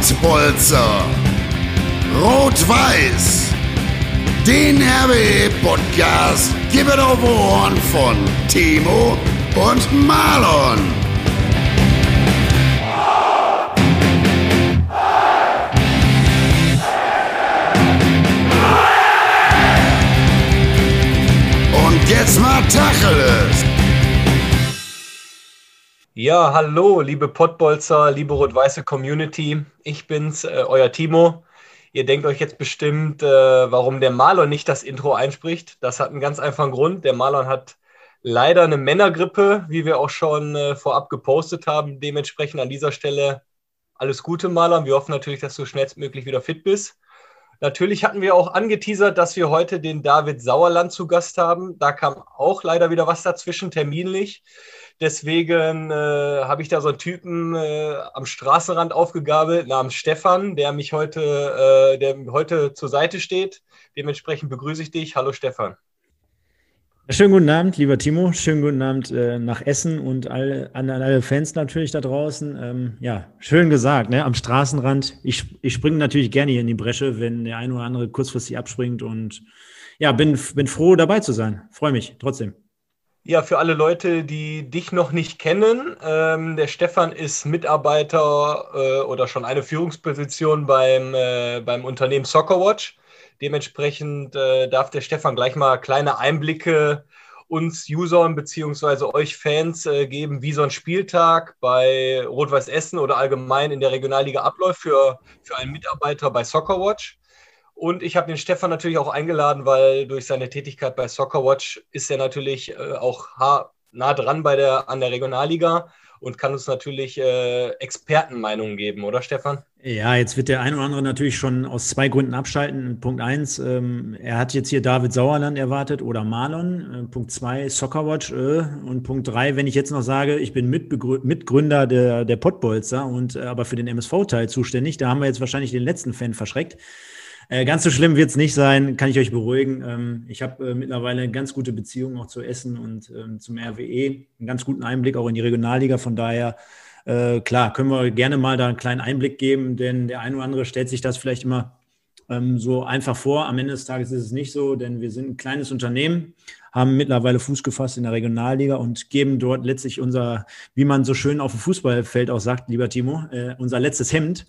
Pottbolzer. Rot-Weiß. Den RWE-Podcast gibt auf Ohren von Timo und Marlon. Und jetzt mal Tacheles. Ja, hallo, liebe Pottbolzer, liebe rot-weiße Community. Ich bin's, äh, euer Timo. Ihr denkt euch jetzt bestimmt, äh, warum der Marlon nicht das Intro einspricht. Das hat einen ganz einfachen Grund. Der Marlon hat leider eine Männergrippe, wie wir auch schon äh, vorab gepostet haben. Dementsprechend an dieser Stelle alles Gute, Marlon. Wir hoffen natürlich, dass du schnellstmöglich wieder fit bist. Natürlich hatten wir auch angeteasert, dass wir heute den David Sauerland zu Gast haben. Da kam auch leider wieder was dazwischen, terminlich. Deswegen äh, habe ich da so einen Typen äh, am Straßenrand aufgegabelt namens Stefan, der mich heute, äh, der heute zur Seite steht. Dementsprechend begrüße ich dich. Hallo Stefan. Schönen guten Abend, lieber Timo. Schönen guten Abend äh, nach Essen und alle, an, an, alle Fans natürlich da draußen. Ähm, ja, schön gesagt, ne? am Straßenrand. Ich, ich springe natürlich gerne hier in die Bresche, wenn der eine oder andere kurzfristig abspringt und ja, bin, bin froh dabei zu sein. Freue mich trotzdem. Ja, für alle Leute, die dich noch nicht kennen, ähm, der Stefan ist Mitarbeiter äh, oder schon eine Führungsposition beim, äh, beim Unternehmen Soccerwatch. Dementsprechend äh, darf der Stefan gleich mal kleine Einblicke uns Usern bzw. euch Fans äh, geben, wie so ein Spieltag bei Rot-Weiß Essen oder allgemein in der Regionalliga abläuft für, für einen Mitarbeiter bei Soccerwatch. Und ich habe den Stefan natürlich auch eingeladen, weil durch seine Tätigkeit bei Soccerwatch ist er natürlich äh, auch nah dran bei der, an der Regionalliga und kann uns natürlich äh, Expertenmeinungen geben, oder Stefan? Ja, jetzt wird der ein oder andere natürlich schon aus zwei Gründen abschalten. Punkt eins, ähm, er hat jetzt hier David Sauerland erwartet oder Marlon. Äh, Punkt zwei, Soccerwatch. Äh, und Punkt drei, wenn ich jetzt noch sage, ich bin Mitgründer der, der Pottbolzer und äh, aber für den MSV-Teil zuständig, da haben wir jetzt wahrscheinlich den letzten Fan verschreckt. Äh, ganz so schlimm wird es nicht sein, kann ich euch beruhigen. Ähm, ich habe äh, mittlerweile ganz gute Beziehung auch zu Essen und ähm, zum RWE, einen ganz guten Einblick auch in die Regionalliga. Von daher, äh, klar, können wir gerne mal da einen kleinen Einblick geben, denn der eine oder andere stellt sich das vielleicht immer ähm, so einfach vor. Am Ende des Tages ist es nicht so, denn wir sind ein kleines Unternehmen, haben mittlerweile Fuß gefasst in der Regionalliga und geben dort letztlich unser, wie man so schön auf dem Fußballfeld auch sagt, lieber Timo, äh, unser letztes Hemd.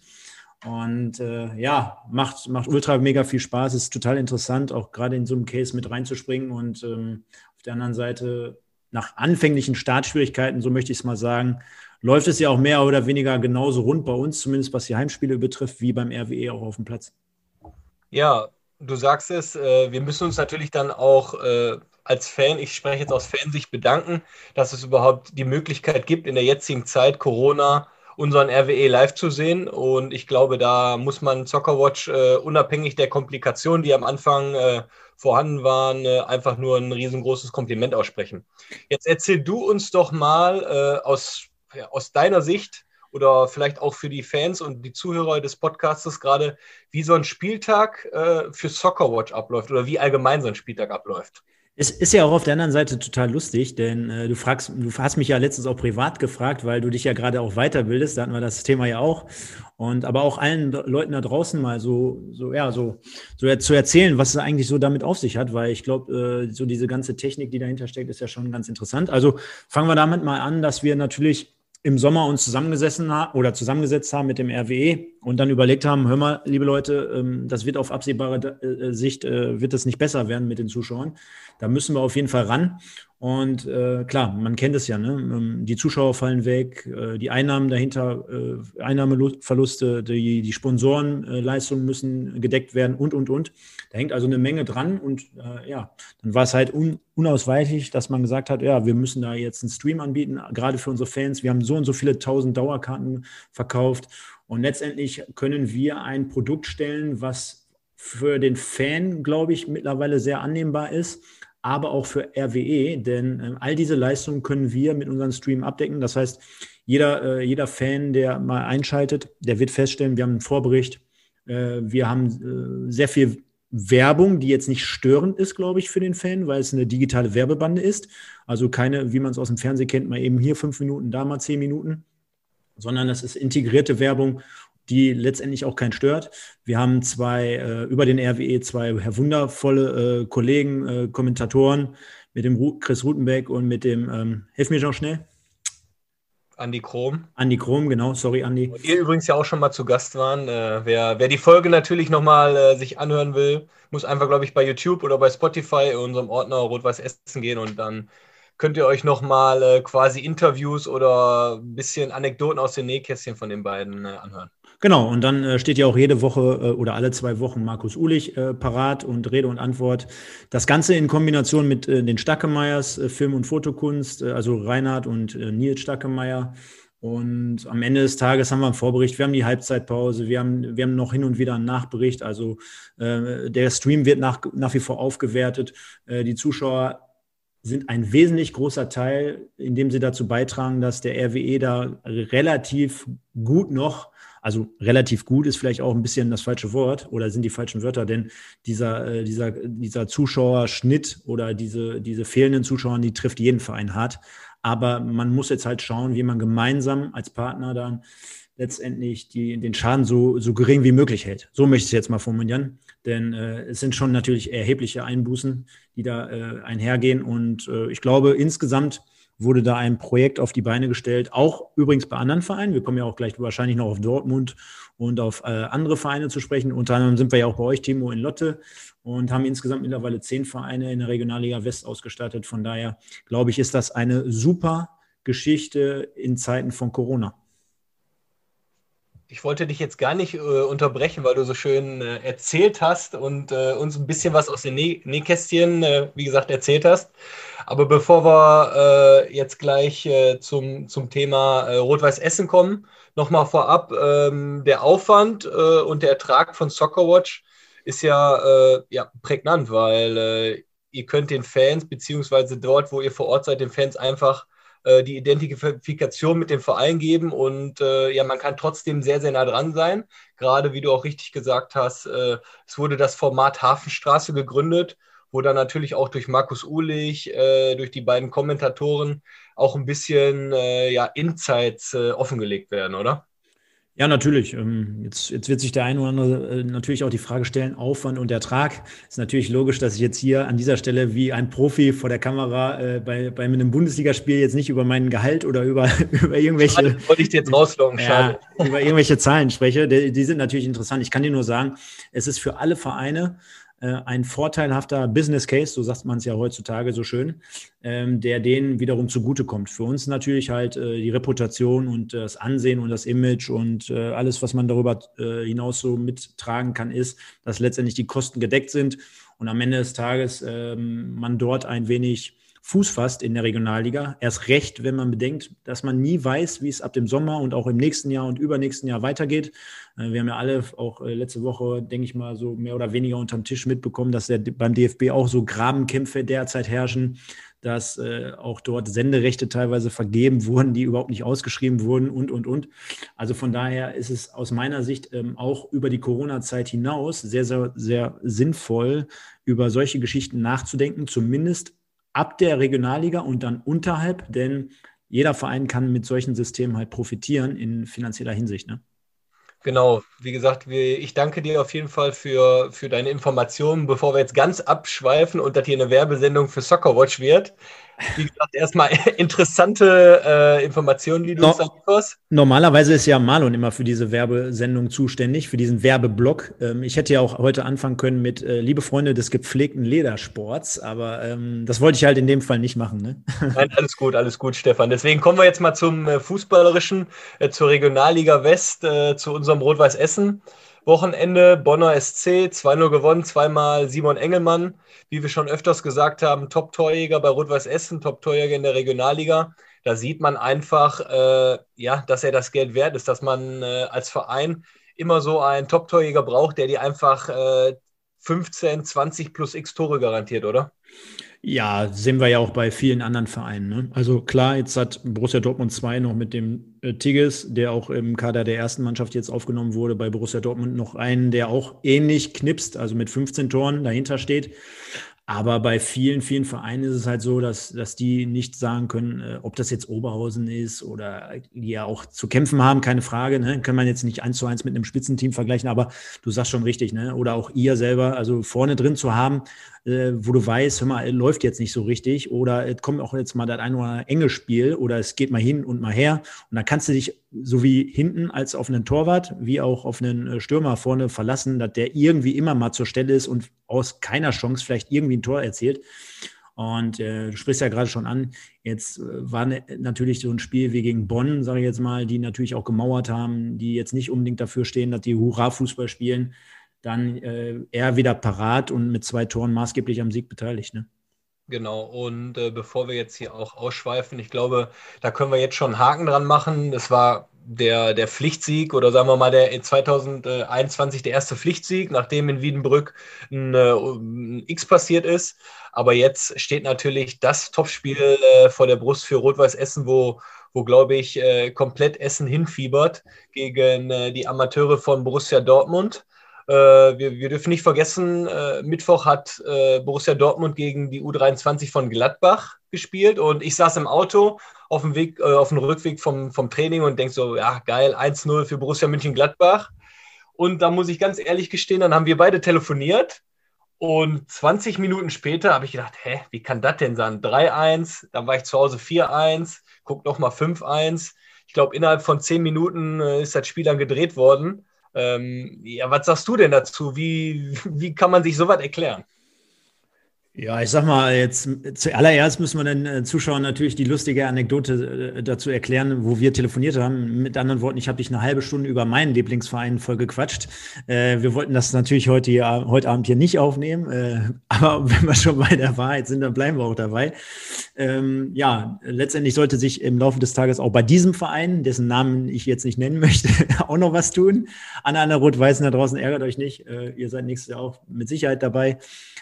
Und äh, ja, macht, macht ultra mega viel Spaß. Ist total interessant, auch gerade in so einem Case mit reinzuspringen. Und ähm, auf der anderen Seite, nach anfänglichen Startschwierigkeiten, so möchte ich es mal sagen, läuft es ja auch mehr oder weniger genauso rund bei uns, zumindest was die Heimspiele betrifft, wie beim RWE auch auf dem Platz. Ja, du sagst es, äh, wir müssen uns natürlich dann auch äh, als Fan, ich spreche jetzt aus Fansicht, bedanken, dass es überhaupt die Möglichkeit gibt, in der jetzigen Zeit Corona unseren RWE live zu sehen. Und ich glaube, da muss man Zockerwatch äh, unabhängig der Komplikationen, die am Anfang äh, vorhanden waren, äh, einfach nur ein riesengroßes Kompliment aussprechen. Jetzt erzähl du uns doch mal äh, aus, ja, aus deiner Sicht oder vielleicht auch für die Fans und die Zuhörer des Podcastes gerade, wie so ein Spieltag äh, für Soccerwatch abläuft oder wie allgemein so ein Spieltag abläuft. Es ist ja auch auf der anderen Seite total lustig, denn äh, du fragst, du hast mich ja letztens auch privat gefragt, weil du dich ja gerade auch weiterbildest, da hatten wir das Thema ja auch. Und aber auch allen Leuten da draußen mal so, so, ja, so, so zu erzählen, was es eigentlich so damit auf sich hat, weil ich glaube, äh, so diese ganze Technik, die dahinter steckt, ist ja schon ganz interessant. Also fangen wir damit mal an, dass wir natürlich im Sommer uns zusammengesessen haben oder zusammengesetzt haben mit dem RWE und dann überlegt haben, hör mal, liebe Leute, ähm, das wird auf absehbare äh, Sicht, äh, wird das nicht besser werden mit den Zuschauern. Da müssen wir auf jeden Fall ran. Und äh, klar, man kennt es ja, ne? Ähm, die Zuschauer fallen weg, äh, die Einnahmen dahinter, äh, Einnahmeverluste, die, die Sponsorenleistungen müssen gedeckt werden und, und, und. Da hängt also eine Menge dran und äh, ja, dann war es halt un, unausweichlich, dass man gesagt hat, ja, wir müssen da jetzt einen Stream anbieten, gerade für unsere Fans. Wir haben so und so viele tausend Dauerkarten verkauft und letztendlich können wir ein Produkt stellen, was für den Fan, glaube ich, mittlerweile sehr annehmbar ist aber auch für RWE, denn äh, all diese Leistungen können wir mit unserem Stream abdecken. Das heißt, jeder, äh, jeder Fan, der mal einschaltet, der wird feststellen, wir haben einen Vorbericht, äh, wir haben äh, sehr viel Werbung, die jetzt nicht störend ist, glaube ich, für den Fan, weil es eine digitale Werbebande ist. Also keine, wie man es aus dem Fernsehen kennt, mal eben hier fünf Minuten, da mal zehn Minuten, sondern das ist integrierte Werbung die letztendlich auch keinen stört. Wir haben zwei, äh, über den RWE zwei wundervolle äh, Kollegen, äh, Kommentatoren mit dem Ru Chris Rutenbeck und mit dem, ähm, hilf mir noch schnell. Andi Krom. Andi Krom, genau, sorry Andi. Und ihr übrigens ja auch schon mal zu Gast waren. Äh, wer, wer die Folge natürlich nochmal äh, sich anhören will, muss einfach, glaube ich, bei YouTube oder bei Spotify in unserem Ordner Rot-Weiß Essen gehen und dann könnt ihr euch nochmal äh, quasi Interviews oder ein bisschen Anekdoten aus den Nähkästchen von den beiden äh, anhören. Genau, und dann äh, steht ja auch jede Woche äh, oder alle zwei Wochen Markus Ulich äh, parat und Rede und Antwort. Das Ganze in Kombination mit äh, den Stackemeyers, äh, Film- und Fotokunst, äh, also Reinhard und Nils Stackemeyer. Und am Ende des Tages haben wir einen Vorbericht, wir haben die Halbzeitpause, wir haben, wir haben noch hin und wieder einen Nachbericht. Also der Stream wird nach, nach wie vor aufgewertet. Die Zuschauer sind ein wesentlich großer Teil, indem sie dazu beitragen, dass der RWE da relativ gut noch, also relativ gut ist vielleicht auch ein bisschen das falsche Wort oder sind die falschen Wörter, denn dieser, äh, dieser, dieser Zuschauerschnitt oder diese, diese fehlenden Zuschauer, die trifft jeden Verein hart. Aber man muss jetzt halt schauen, wie man gemeinsam als Partner dann letztendlich die, den Schaden so, so gering wie möglich hält. So möchte ich es jetzt mal formulieren. Denn äh, es sind schon natürlich erhebliche Einbußen, die da äh, einhergehen. Und äh, ich glaube, insgesamt wurde da ein Projekt auf die Beine gestellt, auch übrigens bei anderen Vereinen. Wir kommen ja auch gleich wahrscheinlich noch auf Dortmund und auf äh, andere Vereine zu sprechen. Unter anderem sind wir ja auch bei euch, Timo, in Lotte und haben insgesamt mittlerweile zehn Vereine in der Regionalliga West ausgestattet. Von daher glaube ich, ist das eine super Geschichte in Zeiten von Corona. Ich wollte dich jetzt gar nicht äh, unterbrechen, weil du so schön äh, erzählt hast und äh, uns ein bisschen was aus den Näh Nähkästchen, äh, wie gesagt, erzählt hast. Aber bevor wir äh, jetzt gleich äh, zum, zum Thema Rot-Weiß Essen kommen, nochmal vorab, ähm, der Aufwand und der Ertrag von Soccerwatch ist ja, ja prägnant, weil ihr könnt den Fans, beziehungsweise dort, wo ihr vor Ort seid, den Fans einfach äh, die Identifikation mit dem Verein geben und äh, ja, man kann trotzdem sehr, sehr nah dran sein. Gerade wie du auch richtig gesagt hast, äh, es wurde das Format Hafenstraße gegründet, wo dann natürlich auch durch Markus Uhlich, äh, durch die beiden Kommentatoren auch ein bisschen äh, ja, Insights äh, offengelegt werden, oder? Ja, natürlich. Ähm, jetzt, jetzt wird sich der eine oder andere äh, natürlich auch die Frage stellen, Aufwand und Ertrag. Ist natürlich logisch, dass ich jetzt hier an dieser Stelle wie ein Profi vor der Kamera äh, bei, bei einem Bundesligaspiel jetzt nicht über meinen Gehalt oder über, über irgendwelche. Schade, wollte ich jetzt rauslocken. Ja, über irgendwelche Zahlen spreche. Die, die sind natürlich interessant. Ich kann dir nur sagen, es ist für alle Vereine ein vorteilhafter Business Case, so sagt man es ja heutzutage so schön, ähm, der denen wiederum zugutekommt. Für uns natürlich halt äh, die Reputation und das Ansehen und das Image und äh, alles, was man darüber hinaus so mittragen kann, ist, dass letztendlich die Kosten gedeckt sind und am Ende des Tages ähm, man dort ein wenig Fuß fasst in der Regionalliga. Erst recht, wenn man bedenkt, dass man nie weiß, wie es ab dem Sommer und auch im nächsten Jahr und übernächsten Jahr weitergeht. Äh, wir haben ja alle auch äh, letzte Woche, denke ich mal, so mehr oder weniger unterm Tisch mitbekommen, dass beim DFB auch so Grabenkämpfe derzeit herrschen, dass äh, auch dort Senderechte teilweise vergeben wurden, die überhaupt nicht ausgeschrieben wurden und, und, und. Also von daher ist es aus meiner Sicht ähm, auch über die Corona-Zeit hinaus sehr, sehr, sehr sinnvoll, über solche Geschichten nachzudenken, zumindest ab der Regionalliga und dann unterhalb, denn jeder Verein kann mit solchen Systemen halt profitieren in finanzieller Hinsicht. Ne? Genau, wie gesagt, ich danke dir auf jeden Fall für, für deine Informationen. Bevor wir jetzt ganz abschweifen und das hier eine Werbesendung für Soccerwatch wird, wie gesagt, erstmal interessante äh, Informationen, die du no, uns lieferst. Normalerweise ist ja Marlon immer für diese Werbesendung zuständig, für diesen Werbeblock. Ähm, ich hätte ja auch heute anfangen können mit äh, Liebe Freunde des gepflegten Ledersports, aber ähm, das wollte ich halt in dem Fall nicht machen. Ne? Nein, alles gut, alles gut, Stefan. Deswegen kommen wir jetzt mal zum äh, Fußballerischen, äh, zur Regionalliga West, äh, zu unserem Rot-Weiß Essen. Wochenende Bonner SC, 2-0 gewonnen, zweimal Simon Engelmann. Wie wir schon öfters gesagt haben, Top-Torjäger bei Rot-Weiß Essen, Top-Torjäger in der Regionalliga. Da sieht man einfach, äh, ja, dass er das Geld wert ist, dass man äh, als Verein immer so einen Top-Torjäger braucht, der dir einfach äh, 15, 20 plus X Tore garantiert, oder? Ja, sehen wir ja auch bei vielen anderen Vereinen. Ne? Also klar, jetzt hat Borussia Dortmund 2 noch mit dem äh, Tigges, der auch im Kader der ersten Mannschaft jetzt aufgenommen wurde, bei Borussia Dortmund noch einen, der auch ähnlich knipst, also mit 15 Toren dahinter steht. Aber bei vielen, vielen Vereinen ist es halt so, dass, dass die nicht sagen können, äh, ob das jetzt Oberhausen ist oder die ja auch zu kämpfen haben, keine Frage. Ne? Kann man jetzt nicht eins zu eins mit einem Spitzenteam vergleichen, aber du sagst schon richtig, ne? Oder auch ihr selber, also vorne drin zu haben, äh, wo du weißt, hör mal, läuft jetzt nicht so richtig oder es kommt auch jetzt mal das ein oder enge Spiel oder es geht mal hin und mal her und dann kannst du dich sowie hinten als auf einen Torwart wie auch auf einen äh, Stürmer vorne verlassen, dass der irgendwie immer mal zur Stelle ist und aus keiner Chance vielleicht irgendwie ein Tor erzielt. Und äh, du sprichst ja gerade schon an, jetzt äh, war ne, natürlich so ein Spiel wie gegen Bonn, sage ich jetzt mal, die natürlich auch gemauert haben, die jetzt nicht unbedingt dafür stehen, dass die Hurra-Fußball spielen dann äh, er wieder parat und mit zwei Toren maßgeblich am Sieg beteiligt. Ne? Genau, und äh, bevor wir jetzt hier auch ausschweifen, ich glaube, da können wir jetzt schon einen Haken dran machen. Das war der, der Pflichtsieg oder sagen wir mal der 2021 der erste Pflichtsieg, nachdem in Wiedenbrück ein, äh, ein X passiert ist. Aber jetzt steht natürlich das Topspiel äh, vor der Brust für Rot-Weiß Essen, wo, wo glaube ich, äh, komplett Essen hinfiebert gegen äh, die Amateure von Borussia Dortmund. Äh, wir, wir, dürfen nicht vergessen, äh, Mittwoch hat äh, Borussia Dortmund gegen die U23 von Gladbach gespielt und ich saß im Auto auf dem Weg, auf dem Rückweg vom, vom Training und denke so, ja geil, 1-0 für Borussia München-Gladbach. Und da muss ich ganz ehrlich gestehen, dann haben wir beide telefoniert und 20 Minuten später habe ich gedacht, hä, wie kann das denn sein? 3-1, dann war ich zu Hause 4-1, guck noch mal 5-1. Ich glaube, innerhalb von 10 Minuten ist das Spiel dann gedreht worden. Ähm, ja, was sagst du denn dazu? Wie, wie kann man sich sowas erklären? Ja, ich sag mal, jetzt zuallererst müssen wir den äh, Zuschauern natürlich die lustige Anekdote äh, dazu erklären, wo wir telefoniert haben. Mit anderen Worten, ich habe dich eine halbe Stunde über meinen Lieblingsverein voll gequatscht. Äh, wir wollten das natürlich heute, hier, heute Abend hier nicht aufnehmen, aber wenn wir schon bei der Wahrheit sind, dann bleiben wir auch dabei. Ähm, ja, letztendlich sollte sich im Laufe des Tages auch bei diesem Verein, dessen Namen ich jetzt nicht nennen möchte, auch noch was tun. Anna, Anna Rot-Weißen da draußen, ärgert euch nicht. Ihr seid nächstes Jahr auch mit Sicherheit dabei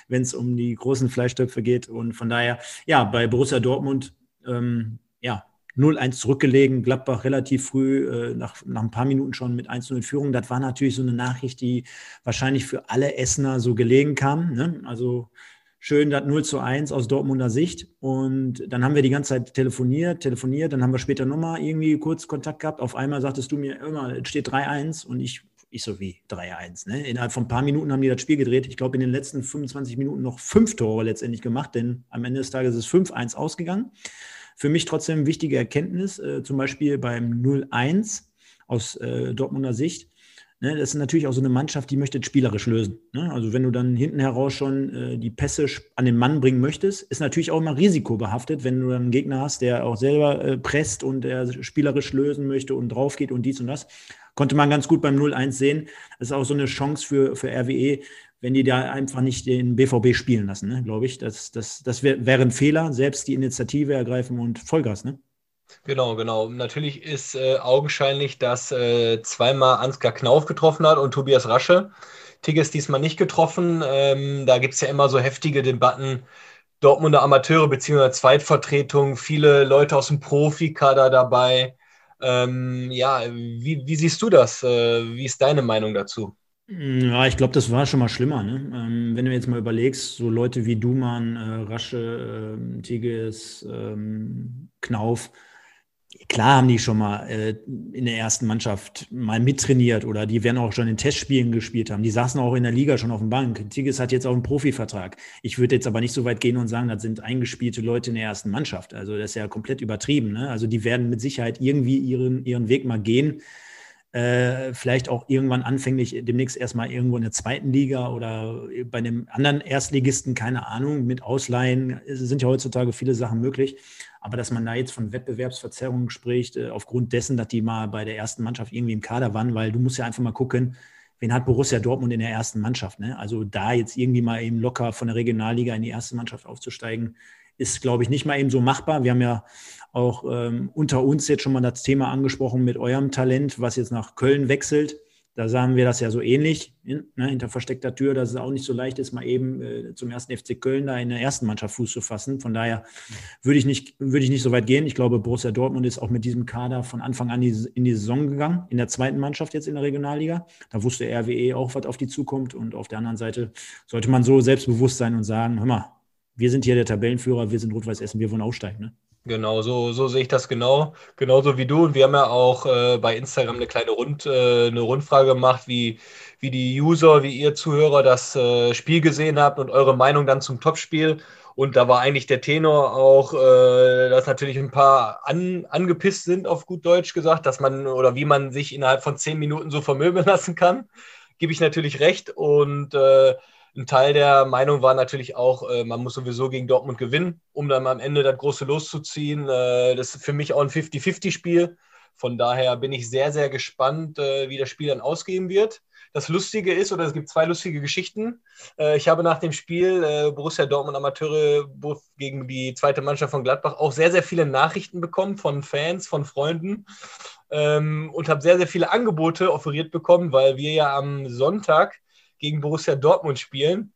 wenn es um die großen Fleischtöpfe geht. Und von daher, ja, bei Borussia Dortmund, ähm, ja, 0-1 zurückgelegen, Gladbach relativ früh, äh, nach, nach ein paar Minuten schon mit 1-0 in Führung. Das war natürlich so eine Nachricht, die wahrscheinlich für alle Essener so gelegen kam. Ne? Also schön das 0 zu 1 aus Dortmunder Sicht. Und dann haben wir die ganze Zeit telefoniert, telefoniert, dann haben wir später nochmal irgendwie kurz Kontakt gehabt. Auf einmal sagtest du mir immer, es steht 3-1 und ich ich so wie 3-1. Ne? Innerhalb von ein paar Minuten haben die das Spiel gedreht. Ich glaube, in den letzten 25 Minuten noch fünf Tore letztendlich gemacht, denn am Ende des Tages ist es 5-1 ausgegangen. Für mich trotzdem wichtige Erkenntnis, äh, zum Beispiel beim 0-1 aus äh, Dortmunder Sicht. Ne, das ist natürlich auch so eine Mannschaft, die möchte spielerisch lösen. Ne? Also wenn du dann hinten heraus schon äh, die Pässe an den Mann bringen möchtest, ist natürlich auch immer risikobehaftet, wenn du dann einen Gegner hast, der auch selber äh, presst und der spielerisch lösen möchte und drauf geht und dies und das. Konnte man ganz gut beim 0-1 sehen. Das ist auch so eine Chance für, für RWE, wenn die da einfach nicht den BVB spielen lassen, ne, glaube ich. Das, das, das wär, wäre ein Fehler, selbst die Initiative ergreifen und Vollgas, ne? Genau, genau. Natürlich ist äh, augenscheinlich, dass äh, zweimal Ansgar Knauf getroffen hat und Tobias Rasche. Tigges diesmal nicht getroffen. Ähm, da gibt es ja immer so heftige Debatten. Dortmunder Amateure bzw. Zweitvertretung, viele Leute aus dem Profikader dabei. Ähm, ja, wie, wie, siehst du das? Äh, wie ist deine Meinung dazu? Ja, ich glaube, das war schon mal schlimmer. Ne? Ähm, wenn du jetzt mal überlegst, so Leute wie Duman, äh, Rasche, äh, Tigges, ähm, Knauf, Klar haben die schon mal äh, in der ersten Mannschaft mal mittrainiert oder die werden auch schon in Testspielen gespielt haben. Die saßen auch in der Liga schon auf dem Bank. Tigges hat jetzt auch einen Profivertrag. Ich würde jetzt aber nicht so weit gehen und sagen, das sind eingespielte Leute in der ersten Mannschaft. Also das ist ja komplett übertrieben. Ne? Also die werden mit Sicherheit irgendwie ihren, ihren Weg mal gehen. Äh, vielleicht auch irgendwann anfänglich demnächst erstmal irgendwo in der zweiten Liga oder bei einem anderen Erstligisten, keine Ahnung, mit Ausleihen es sind ja heutzutage viele Sachen möglich. Aber dass man da jetzt von Wettbewerbsverzerrungen spricht, äh, aufgrund dessen, dass die mal bei der ersten Mannschaft irgendwie im Kader waren, weil du musst ja einfach mal gucken, wen hat Borussia Dortmund in der ersten Mannschaft. Ne? Also da jetzt irgendwie mal eben locker von der Regionalliga in die erste Mannschaft aufzusteigen, ist, glaube ich, nicht mal eben so machbar. Wir haben ja auch ähm, unter uns jetzt schon mal das Thema angesprochen mit eurem Talent, was jetzt nach Köln wechselt. Da sagen wir das ja so ähnlich, ne, hinter versteckter Tür, dass es auch nicht so leicht ist, mal eben äh, zum ersten FC Köln da in der ersten Mannschaft Fuß zu fassen. Von daher würde ich nicht, ich nicht so weit gehen. Ich glaube, Borussia Dortmund ist auch mit diesem Kader von Anfang an in die Saison gegangen, in der zweiten Mannschaft jetzt in der Regionalliga. Da wusste RWE auch, was auf die zukommt. Und auf der anderen Seite sollte man so selbstbewusst sein und sagen, hör mal, wir sind hier der Tabellenführer, wir sind Rot-Weiß Essen, wir wollen aufsteigen. Ne? Genau, so, so sehe ich das genau. Genauso wie du. Und wir haben ja auch äh, bei Instagram eine kleine Rund, äh, eine Rundfrage gemacht, wie, wie die User, wie ihr Zuhörer das äh, Spiel gesehen habt und eure Meinung dann zum Topspiel. Und da war eigentlich der Tenor auch, äh, dass natürlich ein paar an, angepisst sind, auf gut Deutsch gesagt, dass man oder wie man sich innerhalb von zehn Minuten so vermöbeln lassen kann. Gebe ich natürlich recht. Und äh, ein Teil der Meinung war natürlich auch, äh, man muss sowieso gegen Dortmund gewinnen, um dann am Ende das große loszuziehen. Äh, das ist für mich auch ein 50-50-Spiel. Von daher bin ich sehr, sehr gespannt, äh, wie das Spiel dann ausgehen wird. Das Lustige ist, oder es gibt zwei lustige Geschichten. Äh, ich habe nach dem Spiel äh, Borussia Dortmund Amateure gegen die zweite Mannschaft von Gladbach auch sehr, sehr viele Nachrichten bekommen von Fans, von Freunden ähm, und habe sehr, sehr viele Angebote offeriert bekommen, weil wir ja am Sonntag gegen Borussia Dortmund spielen.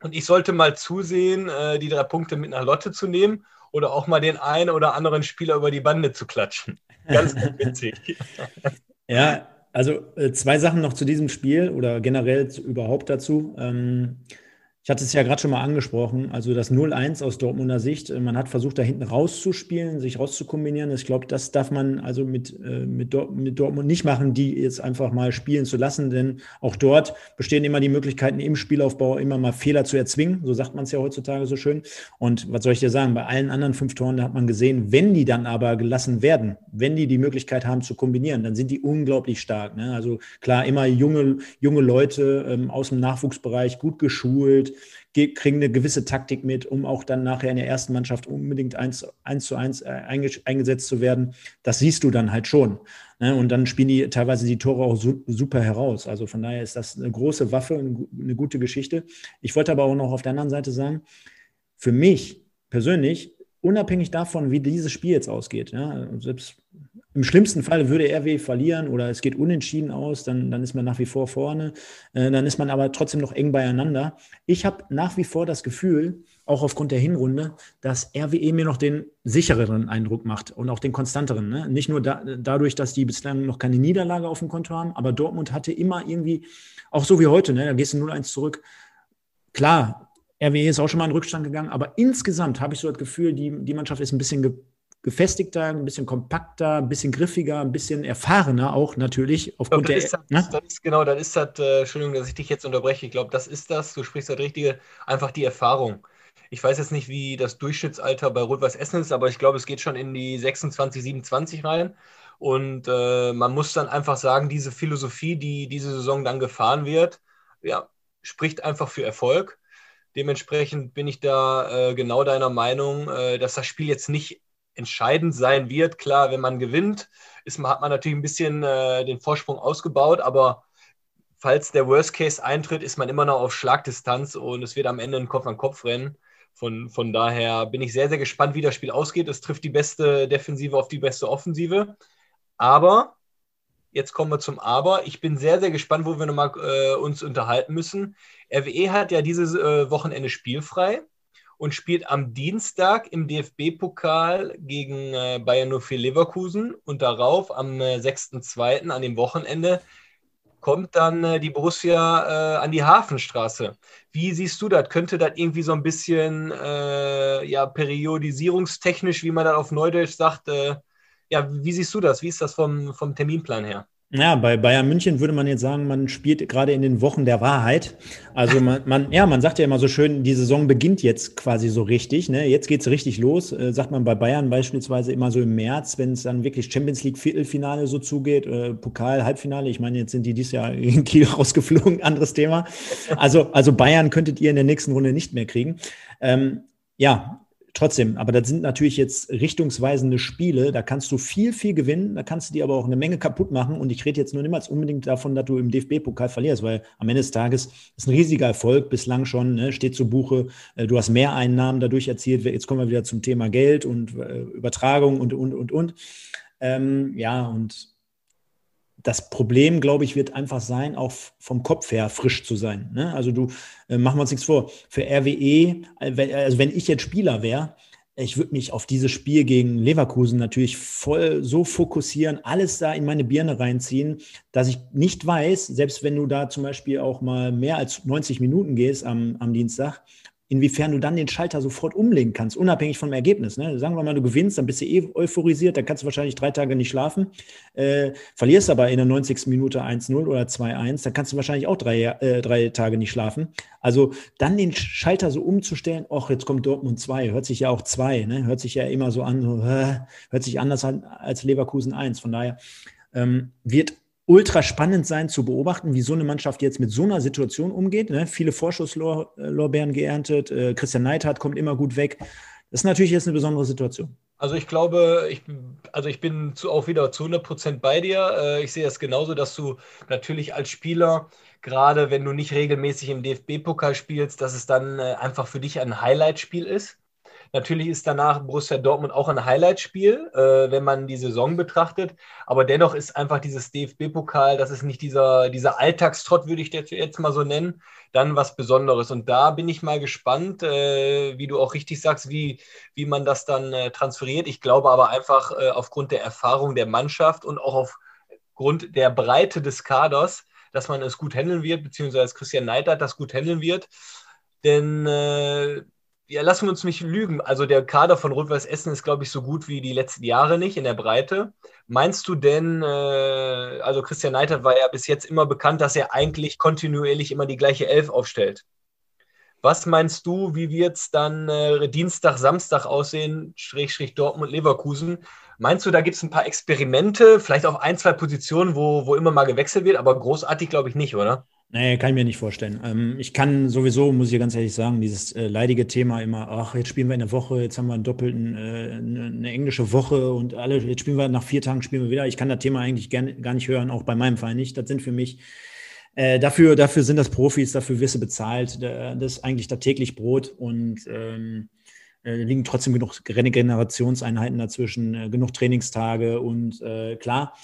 Und ich sollte mal zusehen, äh, die drei Punkte mit nach Lotte zu nehmen oder auch mal den einen oder anderen Spieler über die Bande zu klatschen. Ganz witzig. ja, also äh, zwei Sachen noch zu diesem Spiel oder generell überhaupt dazu. Ähm, ich hatte es ja gerade schon mal angesprochen, also das 0-1 aus Dortmunder Sicht. Äh, man hat versucht, da hinten rauszuspielen, sich rauszukombinieren. Ich glaube, das darf man also mit, äh, mit, Dort mit, Dortmund nicht machen, die jetzt einfach mal spielen zu lassen, denn auch dort bestehen immer die Möglichkeiten, im Spielaufbau immer mal Fehler zu erzwingen. So sagt man es ja heutzutage so schön. Und was soll ich dir sagen? Bei allen anderen fünf Toren, hat man gesehen, wenn die dann aber gelassen werden, wenn die die Möglichkeit haben zu kombinieren, dann sind die unglaublich stark. Ne? Also klar, immer junge, junge Leute ähm, aus dem Nachwuchsbereich, gut geschult kriegen eine gewisse Taktik mit, um auch dann nachher in der ersten Mannschaft unbedingt eins, eins zu eins äh, eingesetzt zu werden. Das siehst du dann halt schon. Ne? Und dann spielen die teilweise die Tore auch super heraus. Also von daher ist das eine große Waffe, eine gute Geschichte. Ich wollte aber auch noch auf der anderen Seite sagen, für mich persönlich, unabhängig davon, wie dieses Spiel jetzt ausgeht, ja, selbst im schlimmsten Fall würde RW verlieren oder es geht unentschieden aus, dann, dann ist man nach wie vor vorne. Äh, dann ist man aber trotzdem noch eng beieinander. Ich habe nach wie vor das Gefühl, auch aufgrund der Hinrunde, dass RWE mir noch den sichereren Eindruck macht und auch den konstanteren. Ne? Nicht nur da, dadurch, dass die bislang noch keine Niederlage auf dem Konto haben, aber Dortmund hatte immer irgendwie, auch so wie heute, ne? da gehst du 0-1 zurück. Klar, RWE ist auch schon mal in Rückstand gegangen, aber insgesamt habe ich so das Gefühl, die, die Mannschaft ist ein bisschen gefestigter, ein bisschen kompakter, ein bisschen griffiger, ein bisschen erfahrener auch natürlich aufgrund glaub, der. Das, ne? das ist genau, dann ist das, äh, Entschuldigung, dass ich dich jetzt unterbreche. Ich glaube, das ist das, du sprichst das Richtige, einfach die Erfahrung. Ich weiß jetzt nicht, wie das Durchschnittsalter bei Rot-Weiß Essen ist, aber ich glaube, es geht schon in die 26, 27 rein. Und äh, man muss dann einfach sagen, diese Philosophie, die diese Saison dann gefahren wird, ja, spricht einfach für Erfolg. Dementsprechend bin ich da äh, genau deiner Meinung, äh, dass das Spiel jetzt nicht entscheidend sein wird. Klar, wenn man gewinnt, ist, hat man natürlich ein bisschen äh, den Vorsprung ausgebaut, aber falls der Worst Case eintritt, ist man immer noch auf Schlagdistanz und es wird am Ende ein Kopf-an-Kopf-Rennen. Von, von daher bin ich sehr, sehr gespannt, wie das Spiel ausgeht. Es trifft die beste Defensive auf die beste Offensive. Aber, jetzt kommen wir zum Aber. Ich bin sehr, sehr gespannt, wo wir nochmal äh, uns unterhalten müssen. RWE hat ja dieses äh, Wochenende spielfrei und spielt am Dienstag im DFB-Pokal gegen äh, Bayern 04 Leverkusen und darauf am äh, 6.2. an dem Wochenende kommt dann äh, die Borussia äh, an die Hafenstraße. Wie siehst du das? Könnte das irgendwie so ein bisschen äh, ja, periodisierungstechnisch, wie man das auf Neudeutsch sagt, äh, ja, wie siehst du das? Wie ist das vom, vom Terminplan her? Ja, bei Bayern München würde man jetzt sagen, man spielt gerade in den Wochen der Wahrheit. Also man, man ja, man sagt ja immer so schön, die Saison beginnt jetzt quasi so richtig. Ne? Jetzt geht's richtig los, äh, sagt man bei Bayern beispielsweise immer so im März, wenn es dann wirklich Champions League Viertelfinale so zugeht, äh, Pokal, Halbfinale. Ich meine, jetzt sind die dieses Jahr in Kiel rausgeflogen, anderes Thema. Also, also Bayern könntet ihr in der nächsten Runde nicht mehr kriegen. Ähm, ja, trotzdem, aber das sind natürlich jetzt richtungsweisende Spiele. Da kannst du viel, viel gewinnen. Da kannst du dir aber auch eine Menge kaputt machen. Und ich rede jetzt nur niemals unbedingt davon, dass du im DFB-Pokal verlierst, weil am Ende des Tages ist ein riesiger Erfolg bislang schon, ne, steht zu Buche. Äh, du hast mehr Einnahmen dadurch erzielt. Jetzt kommen wir wieder zum Thema Geld und äh, Übertragung und, und, und, und. Ähm, ja, und das Problem, glaube ich, wird einfach sein, auch vom Kopf her frisch zu sein. Ne? Also du, äh, machen wir uns nichts vor, für RWE, äh, also wenn ich jetzt Spieler wäre, ich würde mich auf dieses Spiel gegen Leverkusen natürlich voll so fokussieren, alles da in meine Birne reinziehen, dass ich nicht weiß, selbst wenn du da zum Beispiel auch mal mehr als 90 Minuten gehst am, am Dienstag, inwiefern du dann den Schalter sofort umlegen kannst, unabhängig vom Ergebnis. Ne? Sagen wir mal, du gewinnst, dann bist du eh euphorisiert, dann kannst du wahrscheinlich drei Tage nicht schlafen. Äh, verlierst aber in der 90. Minute 1-0 oder 2-1, dann kannst du wahrscheinlich auch drei, äh, drei Tage nicht schlafen. Also dann den Schalter so umzustellen, ach, jetzt kommt Dortmund 2, hört sich ja auch 2, ne? hört sich ja immer so an, so, äh, hört sich anders an als Leverkusen 1. Von daher ähm, wird ultra spannend sein zu beobachten, wie so eine Mannschaft jetzt mit so einer Situation umgeht. Ne? Viele Vorschusslorbeeren geerntet. Äh, Christian Neidhardt kommt immer gut weg. Das ist natürlich jetzt eine besondere Situation. Also ich glaube, ich, also ich bin zu, auch wieder zu 100 Prozent bei dir. Äh, ich sehe es genauso, dass du natürlich als Spieler, gerade wenn du nicht regelmäßig im DFB-Pokal spielst, dass es dann äh, einfach für dich ein Highlight-Spiel ist. Natürlich ist danach Borussia Dortmund auch ein Highlightspiel, äh, wenn man die Saison betrachtet. Aber dennoch ist einfach dieses DFB-Pokal, das ist nicht dieser, dieser Alltagstrott, würde ich jetzt mal so nennen, dann was Besonderes. Und da bin ich mal gespannt, äh, wie du auch richtig sagst, wie, wie man das dann äh, transferiert. Ich glaube aber einfach äh, aufgrund der Erfahrung der Mannschaft und auch aufgrund der Breite des Kaders, dass man es gut handeln wird, beziehungsweise Christian Neidert das gut handeln wird. Denn äh, ja, lassen wir uns nicht lügen. Also der Kader von Rot-Weiß Essen ist, glaube ich, so gut wie die letzten Jahre nicht in der Breite. Meinst du denn, äh, also Christian Neidert war ja bis jetzt immer bekannt, dass er eigentlich kontinuierlich immer die gleiche Elf aufstellt. Was meinst du, wie wird es dann äh, Dienstag, Samstag aussehen, Schrägstrich Dortmund, Leverkusen? Meinst du, da gibt es ein paar Experimente, vielleicht auf ein, zwei Positionen, wo, wo immer mal gewechselt wird, aber großartig glaube ich nicht, oder? Nee, kann ich mir nicht vorstellen. Ähm, ich kann sowieso, muss ich ganz ehrlich sagen, dieses äh, leidige Thema immer, ach, jetzt spielen wir in der Woche, jetzt haben wir einen doppelten, äh, eine, englische Woche und alle, jetzt spielen wir nach vier Tagen spielen wir wieder. Ich kann das Thema eigentlich gern, gar nicht hören, auch bei meinem Verein nicht. Das sind für mich, äh, dafür, dafür sind das Profis, dafür wirst du bezahlt. Das ist eigentlich da täglich Brot und ähm, äh, liegen trotzdem genug Regenerationseinheiten dazwischen, äh, genug Trainingstage und äh, klar,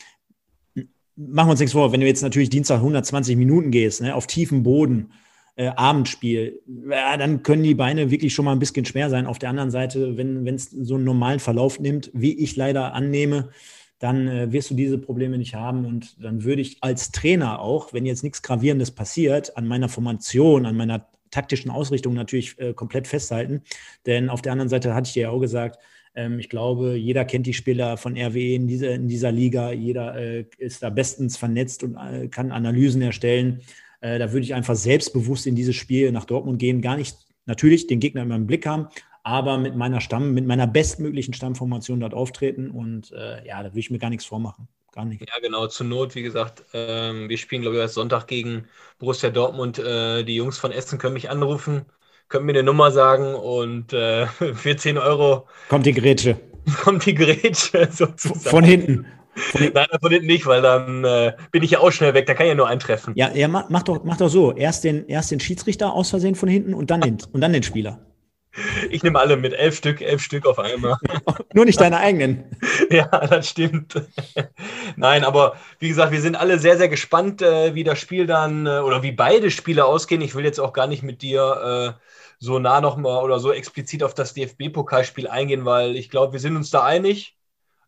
machen wir uns nichts vor, wenn du jetzt natürlich Dienstag 120 Minuten gehst, ne, auf tiefem Boden, äh, Abendspiel, ja, dann können die Beine wirklich schon mal ein bisschen schwer sein. Auf der anderen Seite, wenn es so einen normalen Verlauf nimmt, wie ich leider annehme, dann äh, wirst du diese Probleme nicht haben. Und dann würde ich als Trainer auch, wenn jetzt nichts Gravierendes passiert, an meiner Formation, an meiner taktischen Ausrichtung natürlich äh, komplett festhalten. Denn auf der anderen Seite hatte ich dir ja auch gesagt, ich glaube, jeder kennt die Spieler von RWE in dieser, in dieser Liga. Jeder äh, ist da bestens vernetzt und äh, kann Analysen erstellen. Äh, da würde ich einfach selbstbewusst in dieses Spiel nach Dortmund gehen. Gar nicht natürlich den Gegner immer im Blick haben, aber mit meiner Stamm, mit meiner bestmöglichen Stammformation dort auftreten. Und ja, da würde ich mir gar nichts vormachen. Gar nicht. Ja, genau. Zur Not, wie gesagt, ähm, wir spielen, glaube ich, erst Sonntag gegen Borussia Dortmund. Die Jungs von Essen können mich anrufen könnt mir eine Nummer sagen und äh, für 10 Euro. Kommt die Grätsche. Kommt die Grätsche sozusagen. Von hinten. Von hinten. Nein, von hinten nicht, weil dann äh, bin ich ja auch schnell weg, da kann ich ja nur eintreffen. Ja, ja mach, mach, doch, mach doch so. Erst den, erst den Schiedsrichter aus Versehen von hinten und dann den, und dann den Spieler. Ich nehme alle mit elf Stück, elf Stück auf einmal. Nur nicht deine eigenen. Ja, das stimmt. Nein, aber wie gesagt, wir sind alle sehr, sehr gespannt, äh, wie das Spiel dann äh, oder wie beide Spiele ausgehen. Ich will jetzt auch gar nicht mit dir äh, so nah nochmal oder so explizit auf das DFB-Pokalspiel eingehen, weil ich glaube, wir sind uns da einig.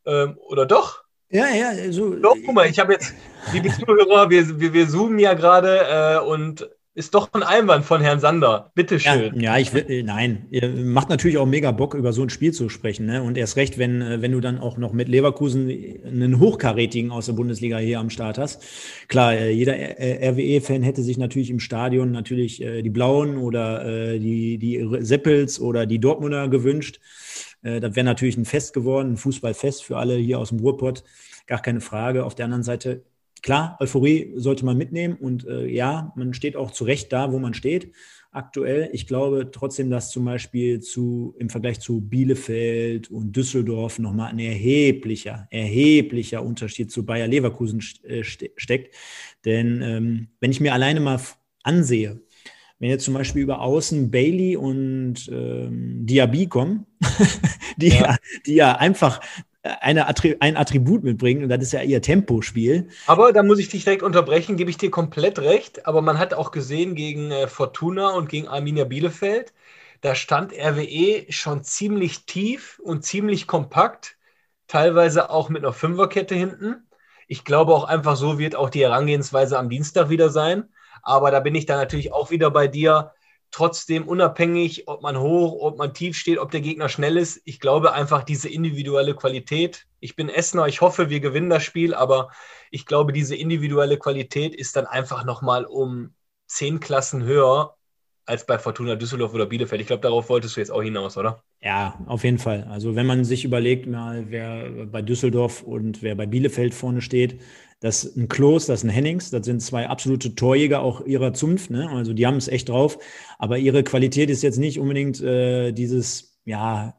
Ähm, oder doch? Ja, ja, so. Doch, guck mal, ich habe jetzt, liebe Zuhörer, wir, wir, wir zoomen ja gerade äh, und ist doch ein Einwand von Herrn Sander. Bitteschön. Ja, ja, ich will, äh, nein, macht natürlich auch mega Bock, über so ein Spiel zu sprechen. Ne? Und erst recht, wenn, äh, wenn du dann auch noch mit Leverkusen einen Hochkarätigen aus der Bundesliga hier am Start hast. Klar, äh, jeder RWE-Fan hätte sich natürlich im Stadion natürlich die Blauen oder die, die Seppels oder die Dortmunder gewünscht. Das wäre natürlich ein Fest geworden, ein Fußballfest für alle hier aus dem Ruhrpott. Gar keine Frage. Auf der anderen Seite klar, Euphorie sollte man mitnehmen und äh, ja, man steht auch zu Recht da, wo man steht aktuell. Ich glaube trotzdem, dass zum Beispiel zu, im Vergleich zu Bielefeld und Düsseldorf nochmal ein erheblicher, erheblicher Unterschied zu Bayer Leverkusen äh, steckt. Denn ähm, wenn ich mir alleine mal ansehe, wenn jetzt zum Beispiel über Außen Bailey und ähm, Diaby kommen, die, ja. ja. die ja einfach eine ein Attribut mitbringen und das ist ja ihr Tempospiel. Aber da muss ich dich direkt unterbrechen, gebe ich dir komplett recht. Aber man hat auch gesehen gegen äh, Fortuna und gegen Arminia Bielefeld, da stand RWE schon ziemlich tief und ziemlich kompakt, teilweise auch mit einer Fünferkette hinten. Ich glaube auch einfach so wird auch die Herangehensweise am Dienstag wieder sein. Aber da bin ich dann natürlich auch wieder bei dir trotzdem unabhängig, ob man hoch, ob man tief steht, ob der Gegner schnell ist. Ich glaube einfach diese individuelle Qualität. Ich bin Essener, ich hoffe, wir gewinnen das Spiel, aber ich glaube, diese individuelle Qualität ist dann einfach nochmal um zehn Klassen höher als bei Fortuna Düsseldorf oder Bielefeld. Ich glaube, darauf wolltest du jetzt auch hinaus, oder? Ja, auf jeden Fall. Also wenn man sich überlegt, mal wer bei Düsseldorf und wer bei Bielefeld vorne steht, das ist ein Klos, das ist ein Hennings, das sind zwei absolute Torjäger auch ihrer Zunft. Ne? Also die haben es echt drauf. Aber ihre Qualität ist jetzt nicht unbedingt äh, dieses ja,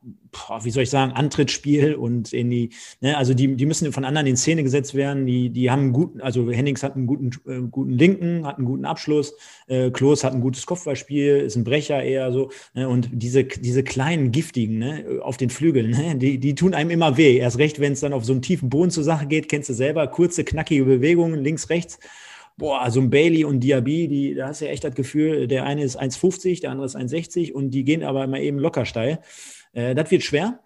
wie soll ich sagen, Antrittsspiel und in die, ne, also die, die müssen von anderen in Szene gesetzt werden. Die, die haben einen guten, also Hennings hat einen guten, äh, guten Linken, hat einen guten Abschluss, äh, Klos hat ein gutes Kopfballspiel, ist ein Brecher eher so. Ne, und diese, diese kleinen Giftigen ne, auf den Flügeln, ne, die, die tun einem immer weh. Erst recht, wenn es dann auf so einen tiefen Boden zur Sache geht, kennst du selber, kurze, knackige Bewegungen, links, rechts boah, so ein Bailey und Diaby, die, da hast du ja echt das Gefühl, der eine ist 1,50, der andere ist 1,60 und die gehen aber immer eben locker steil. Äh, das wird schwer.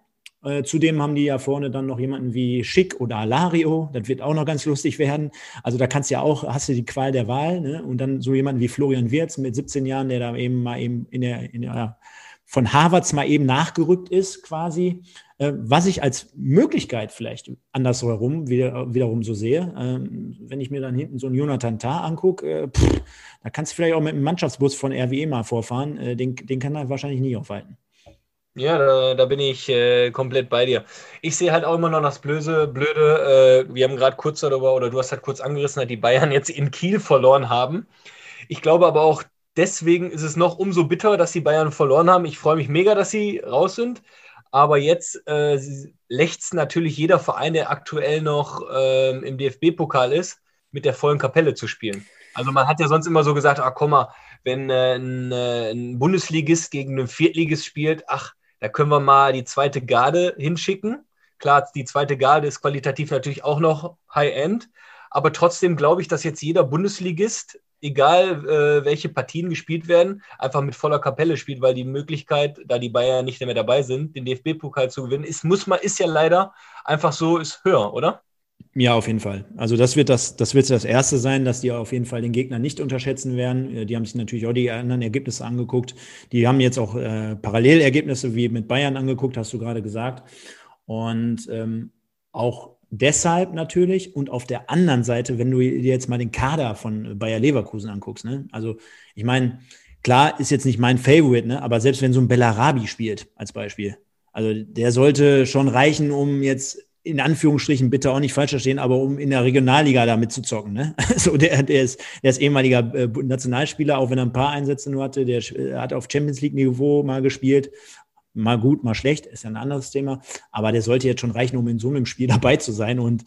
Äh, zudem haben die ja vorne dann noch jemanden wie Schick oder Alario. Das wird auch noch ganz lustig werden. Also da kannst du ja auch, hast du die Qual der Wahl. Ne? Und dann so jemanden wie Florian Wirz mit 17 Jahren, der da eben mal eben in der, in der von Harvards mal eben nachgerückt ist, quasi. Äh, was ich als Möglichkeit vielleicht andersherum wieder, wiederum so sehe, ähm, wenn ich mir dann hinten so einen Jonathan Tah angucke, äh, da kannst du vielleicht auch mit einem Mannschaftsbus von RWE mal vorfahren. Äh, den, den kann er wahrscheinlich nie aufhalten. Ja, da, da bin ich äh, komplett bei dir. Ich sehe halt auch immer noch das Blöde, Blöde. Äh, wir haben gerade kurz darüber, oder du hast halt kurz angerissen, dass die Bayern jetzt in Kiel verloren haben. Ich glaube aber auch, deswegen ist es noch umso bitter, dass die Bayern verloren haben. Ich freue mich mega, dass sie raus sind. Aber jetzt äh, lechzt natürlich jeder Verein, der aktuell noch äh, im DFB-Pokal ist, mit der vollen Kapelle zu spielen. Also man hat ja sonst immer so gesagt, ach komm mal, wenn äh, ein, äh, ein, Bundesligist gegen einen Viertligist spielt, ach, da können wir mal die zweite Garde hinschicken. Klar, die zweite Garde ist qualitativ natürlich auch noch High-End, aber trotzdem glaube ich, dass jetzt jeder Bundesligist egal äh, welche Partien gespielt werden, einfach mit voller Kapelle spielt, weil die Möglichkeit, da die Bayern nicht mehr dabei sind, den DFB-Pokal zu gewinnen, ist, muss man, ist ja leider einfach so, ist höher, oder? Ja, auf jeden Fall. Also das wird das, das wird das erste sein, dass die auf jeden Fall den Gegner nicht unterschätzen werden. Äh, die haben sich natürlich auch die anderen Ergebnisse angeguckt. Die haben jetzt auch äh, Parallelergebnisse wie mit Bayern angeguckt, hast du gerade gesagt. Und ähm, auch deshalb natürlich und auf der anderen Seite, wenn du dir jetzt mal den Kader von Bayer Leverkusen anguckst, ne? also ich meine, klar ist jetzt nicht mein Favorite, ne? aber selbst wenn so ein Bellarabi spielt als Beispiel, also der sollte schon reichen, um jetzt in Anführungsstrichen bitte auch nicht falsch verstehen, aber um in der Regionalliga da mitzuzocken. Ne? Also der, der, ist, der ist ehemaliger äh, Nationalspieler, auch wenn er ein paar Einsätze nur hatte, der äh, hat auf Champions League-Niveau mal gespielt, mal gut, mal schlecht, ist ja ein anderes Thema. Aber der sollte jetzt schon reichen, um in so einem Spiel dabei zu sein. Und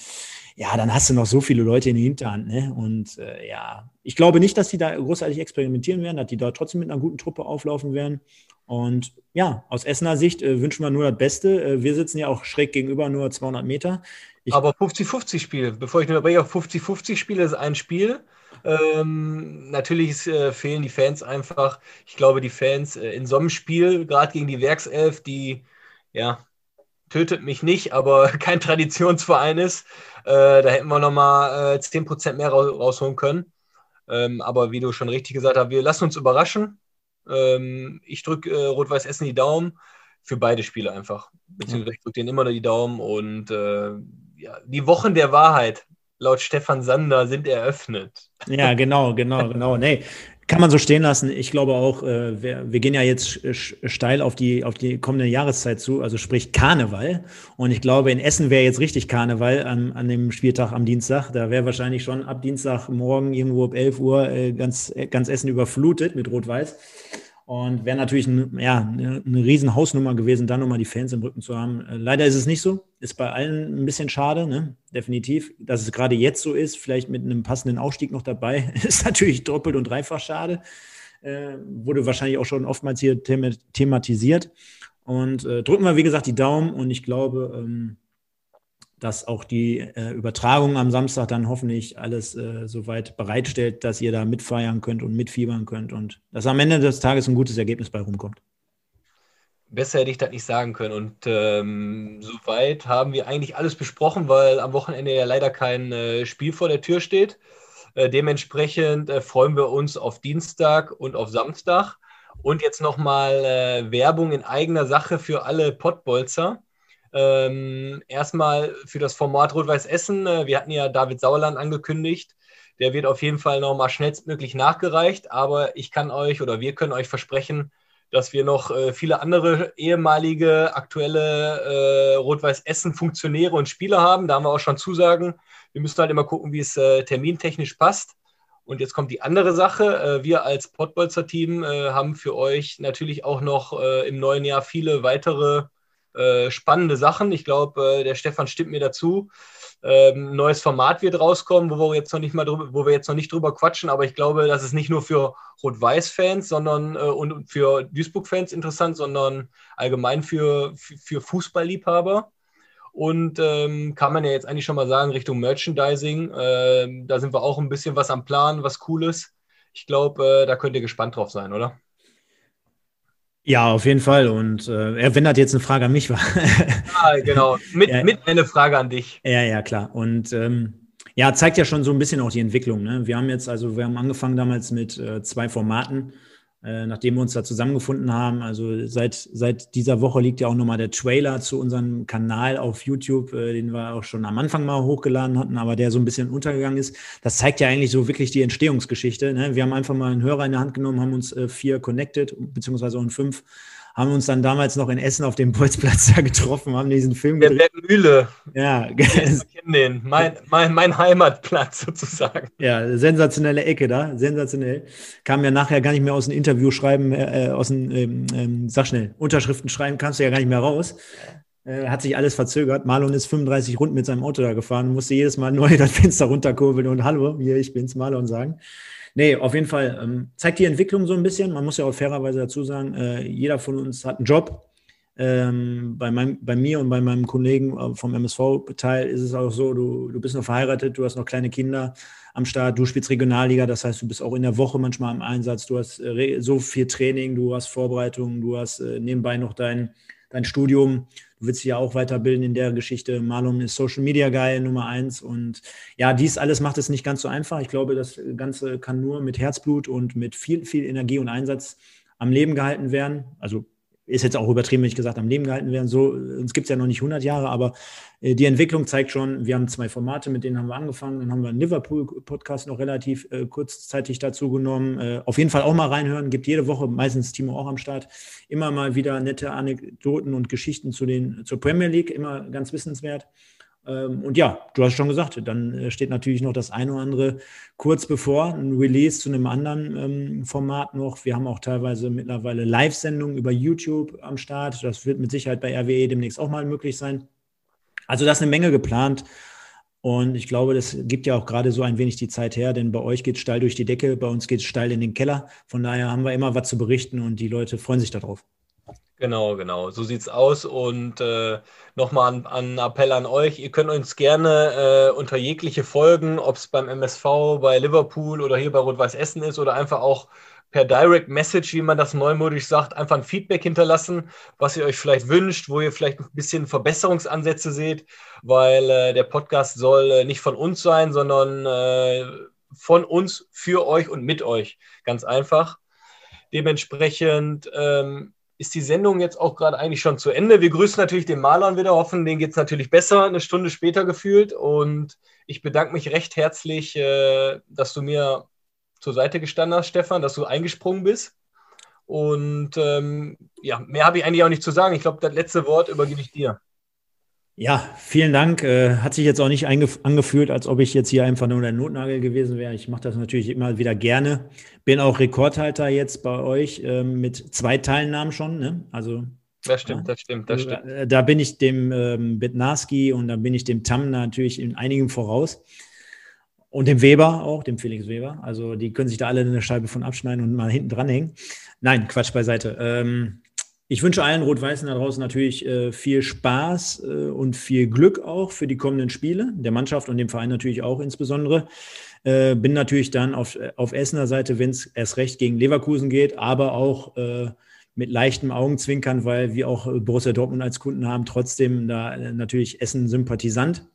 ja, dann hast du noch so viele Leute in der Hinterhand. Ne? Und äh, ja, ich glaube nicht, dass die da großartig experimentieren werden, dass die da trotzdem mit einer guten Truppe auflaufen werden. Und ja, aus Essener Sicht äh, wünschen wir nur das Beste. Äh, wir sitzen ja auch schräg gegenüber, nur 200 Meter. Ich Aber 50-50-Spiel, bevor ich nur dabei auf 50-50-Spiele ist ein Spiel. Ähm, natürlich äh, fehlen die Fans einfach. Ich glaube, die Fans äh, in so einem Spiel, gerade gegen die Werkself, die ja tötet mich nicht, aber kein Traditionsverein ist, äh, da hätten wir nochmal äh, 10% mehr rausholen können. Ähm, aber wie du schon richtig gesagt hast, wir lassen uns überraschen. Ähm, ich drücke äh, Rot-Weiß Essen die Daumen für beide Spiele einfach. Beziehungsweise ich drücke denen immer die Daumen und äh, ja, die Wochen der Wahrheit laut Stefan Sander sind eröffnet. Ja, genau, genau, genau. Nee, kann man so stehen lassen. Ich glaube auch, äh, wir, wir, gehen ja jetzt steil auf die, auf die kommende Jahreszeit zu, also sprich Karneval. Und ich glaube, in Essen wäre jetzt richtig Karneval an, an dem Spieltag am Dienstag. Da wäre wahrscheinlich schon ab Dienstagmorgen irgendwo ab 11 Uhr äh, ganz, ganz Essen überflutet mit Rot-Weiß. Und wäre natürlich ein, ja, eine, eine riesen Hausnummer gewesen, da nochmal die Fans im Rücken zu haben. Äh, leider ist es nicht so. Ist bei allen ein bisschen schade, ne? definitiv. Dass es gerade jetzt so ist, vielleicht mit einem passenden Aufstieg noch dabei, ist natürlich doppelt und dreifach schade. Äh, wurde wahrscheinlich auch schon oftmals hier thematisiert. Und äh, drücken wir, wie gesagt, die Daumen. Und ich glaube, ähm, dass auch die äh, Übertragung am Samstag dann hoffentlich alles äh, soweit bereitstellt, dass ihr da mitfeiern könnt und mitfiebern könnt und dass am Ende des Tages ein gutes Ergebnis bei rumkommt. Besser hätte ich das nicht sagen können. Und ähm, soweit haben wir eigentlich alles besprochen, weil am Wochenende ja leider kein äh, Spiel vor der Tür steht. Äh, dementsprechend äh, freuen wir uns auf Dienstag und auf Samstag. Und jetzt nochmal äh, Werbung in eigener Sache für alle Pottbolzer. Ähm, erstmal für das Format Rot-Weiß Essen. Äh, wir hatten ja David Sauerland angekündigt. Der wird auf jeden Fall nochmal schnellstmöglich nachgereicht. Aber ich kann euch oder wir können euch versprechen, dass wir noch äh, viele andere ehemalige, aktuelle äh, Rot-Weiß Essen-Funktionäre und Spieler haben. Da haben wir auch schon Zusagen. Wir müssen halt immer gucken, wie es äh, termintechnisch passt. Und jetzt kommt die andere Sache. Äh, wir als Pottbolzer Team äh, haben für euch natürlich auch noch im neuen Jahr viele weitere äh, spannende Sachen. Ich glaube, äh, der Stefan stimmt mir dazu. Ähm, neues Format wird rauskommen, wo wir jetzt noch nicht mal drüber, wo wir jetzt noch nicht drüber quatschen, aber ich glaube, das ist nicht nur für Rot-Weiß-Fans, sondern äh, und für Duisburg-Fans interessant, sondern allgemein für, für Fußballliebhaber. Und ähm, kann man ja jetzt eigentlich schon mal sagen, Richtung Merchandising, äh, da sind wir auch ein bisschen was am Plan, was Cooles. Ich glaube, äh, da könnt ihr gespannt drauf sein, oder? Ja, auf jeden Fall. Und äh, wenn das jetzt eine Frage an mich war. ja, genau. Mit, ja, mit eine Frage an dich. Ja, ja, klar. Und ähm, ja, zeigt ja schon so ein bisschen auch die Entwicklung. Ne? Wir haben jetzt, also wir haben angefangen damals mit äh, zwei Formaten. Äh, nachdem wir uns da zusammengefunden haben. Also seit, seit dieser Woche liegt ja auch nochmal der Trailer zu unserem Kanal auf YouTube, äh, den wir auch schon am Anfang mal hochgeladen hatten, aber der so ein bisschen untergegangen ist. Das zeigt ja eigentlich so wirklich die Entstehungsgeschichte. Ne? Wir haben einfach mal einen Hörer in der Hand genommen, haben uns äh, vier connected, beziehungsweise auch fünf haben uns dann damals noch in Essen auf dem Bolzplatz da getroffen, haben diesen Film Der gedreht. Mühle. Ja, ich kenne den. Mein, mein, mein Heimatplatz sozusagen. Ja, sensationelle Ecke da, sensationell. Kam ja nachher gar nicht mehr aus dem Interview schreiben, äh, aus dem, ähm, ähm, sag schnell, Unterschriften schreiben, kannst du ja gar nicht mehr raus. Äh, hat sich alles verzögert. Marlon ist 35 Runden mit seinem Auto da gefahren, musste jedes Mal neu das Fenster runterkurbeln und Hallo, hier, ich bin's, Marlon sagen. Nee, auf jeden Fall ähm, zeigt die Entwicklung so ein bisschen. Man muss ja auch fairerweise dazu sagen, äh, jeder von uns hat einen Job. Ähm, bei, meinem, bei mir und bei meinem Kollegen äh, vom MSV-Teil ist es auch so, du, du bist noch verheiratet, du hast noch kleine Kinder am Start, du spielst Regionalliga, das heißt, du bist auch in der Woche manchmal im Einsatz, du hast äh, so viel Training, du hast Vorbereitungen, du hast äh, nebenbei noch dein, dein Studium. Du willst dich ja auch weiterbilden in der Geschichte. Marlon ist Social Media Guy Nummer eins. Und ja, dies alles macht es nicht ganz so einfach. Ich glaube, das Ganze kann nur mit Herzblut und mit viel, viel Energie und Einsatz am Leben gehalten werden. Also ist jetzt auch übertrieben, wenn ich gesagt am Leben gehalten werden. So, uns gibt es ja noch nicht 100 Jahre, aber äh, die Entwicklung zeigt schon, wir haben zwei Formate, mit denen haben wir angefangen. Dann haben wir einen Liverpool-Podcast noch relativ äh, kurzzeitig dazu genommen. Äh, auf jeden Fall auch mal reinhören. Gibt jede Woche, meistens Timo auch am Start, immer mal wieder nette Anekdoten und Geschichten zu den, zur Premier League, immer ganz wissenswert. Ähm, und ja, du hast schon gesagt, dann äh, steht natürlich noch das eine oder andere kurz bevor, ein Release zu einem anderen ähm, Format noch. Wir haben auch teilweise mittlerweile Live-Sendungen über YouTube am Start. Das wird mit Sicherheit bei RWE demnächst auch mal möglich sein. Also da ist eine Menge geplant. Und ich glaube, das gibt ja auch gerade so ein wenig die Zeit her, denn bei euch geht es steil durch die Decke, bei uns geht es steil in den Keller. Von daher haben wir immer was zu berichten und die Leute freuen sich darauf. Genau, genau. So sieht es aus. Und äh, nochmal an, an Appell an euch. Ihr könnt uns gerne äh, unter jegliche Folgen, ob es beim MSV, bei Liverpool oder hier bei Rot-Weiß Essen ist oder einfach auch per Direct Message, wie man das neumodisch sagt, einfach ein Feedback hinterlassen, was ihr euch vielleicht wünscht, wo ihr vielleicht ein bisschen Verbesserungsansätze seht, weil äh, der Podcast soll äh, nicht von uns sein, sondern äh, von uns für euch und mit euch. Ganz einfach. Dementsprechend ähm, ist die Sendung jetzt auch gerade eigentlich schon zu Ende. Wir grüßen natürlich den Malern wieder, hoffen, denen geht es natürlich besser, eine Stunde später gefühlt. Und ich bedanke mich recht herzlich, äh, dass du mir zur Seite gestanden hast, Stefan, dass du eingesprungen bist. Und ähm, ja, mehr habe ich eigentlich auch nicht zu sagen. Ich glaube, das letzte Wort übergebe ich dir. Ja, vielen Dank. Äh, hat sich jetzt auch nicht angefühlt, als ob ich jetzt hier einfach nur der Notnagel gewesen wäre. Ich mache das natürlich immer wieder gerne. Bin auch Rekordhalter jetzt bei euch äh, mit zwei Teilnahmen schon. Ne? Also das stimmt, das stimmt, das stimmt. Äh, da bin ich dem ähm, Bednarski und dann bin ich dem Tam natürlich in einigem voraus. Und dem Weber auch, dem Felix Weber. Also die können sich da alle eine Scheibe von abschneiden und mal hinten dranhängen. Nein, Quatsch beiseite. Ähm, ich wünsche allen Rot-Weißen da draußen natürlich äh, viel Spaß äh, und viel Glück auch für die kommenden Spiele, der Mannschaft und dem Verein natürlich auch insbesondere. Äh, bin natürlich dann auf, auf Essener Seite, wenn es erst recht gegen Leverkusen geht, aber auch äh, mit leichtem Augenzwinkern, weil wir auch Borussia Dortmund als Kunden haben, trotzdem da äh, natürlich Essen-Sympathisant.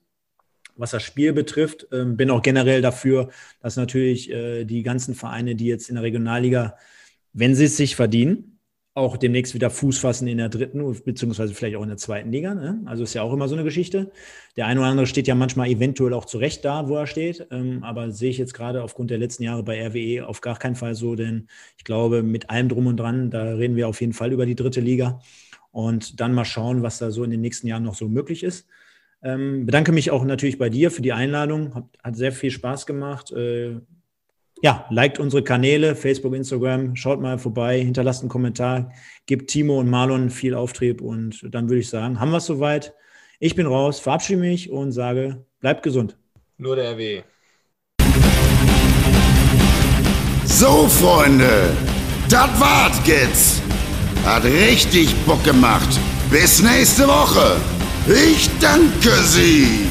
Was das Spiel betrifft, ähm, bin auch generell dafür, dass natürlich äh, die ganzen Vereine, die jetzt in der Regionalliga wenn sie es sich verdienen, auch demnächst wieder Fuß fassen in der dritten, beziehungsweise vielleicht auch in der zweiten Liga. Ne? Also ist ja auch immer so eine Geschichte. Der eine oder andere steht ja manchmal eventuell auch zurecht da, wo er steht. Ähm, aber sehe ich jetzt gerade aufgrund der letzten Jahre bei RWE auf gar keinen Fall so, denn ich glaube, mit allem drum und dran, da reden wir auf jeden Fall über die dritte Liga. Und dann mal schauen, was da so in den nächsten Jahren noch so möglich ist. Ähm, bedanke mich auch natürlich bei dir für die Einladung. Hat, hat sehr viel Spaß gemacht. Äh, ja, liked unsere Kanäle, Facebook, Instagram, schaut mal vorbei, hinterlasst einen Kommentar, gebt Timo und Marlon viel Auftrieb und dann würde ich sagen, haben wir es soweit. Ich bin raus, verabschiede mich und sage, bleibt gesund. Nur der RW. So, Freunde, das war's jetzt. Hat richtig Bock gemacht. Bis nächste Woche. Ich danke Sie.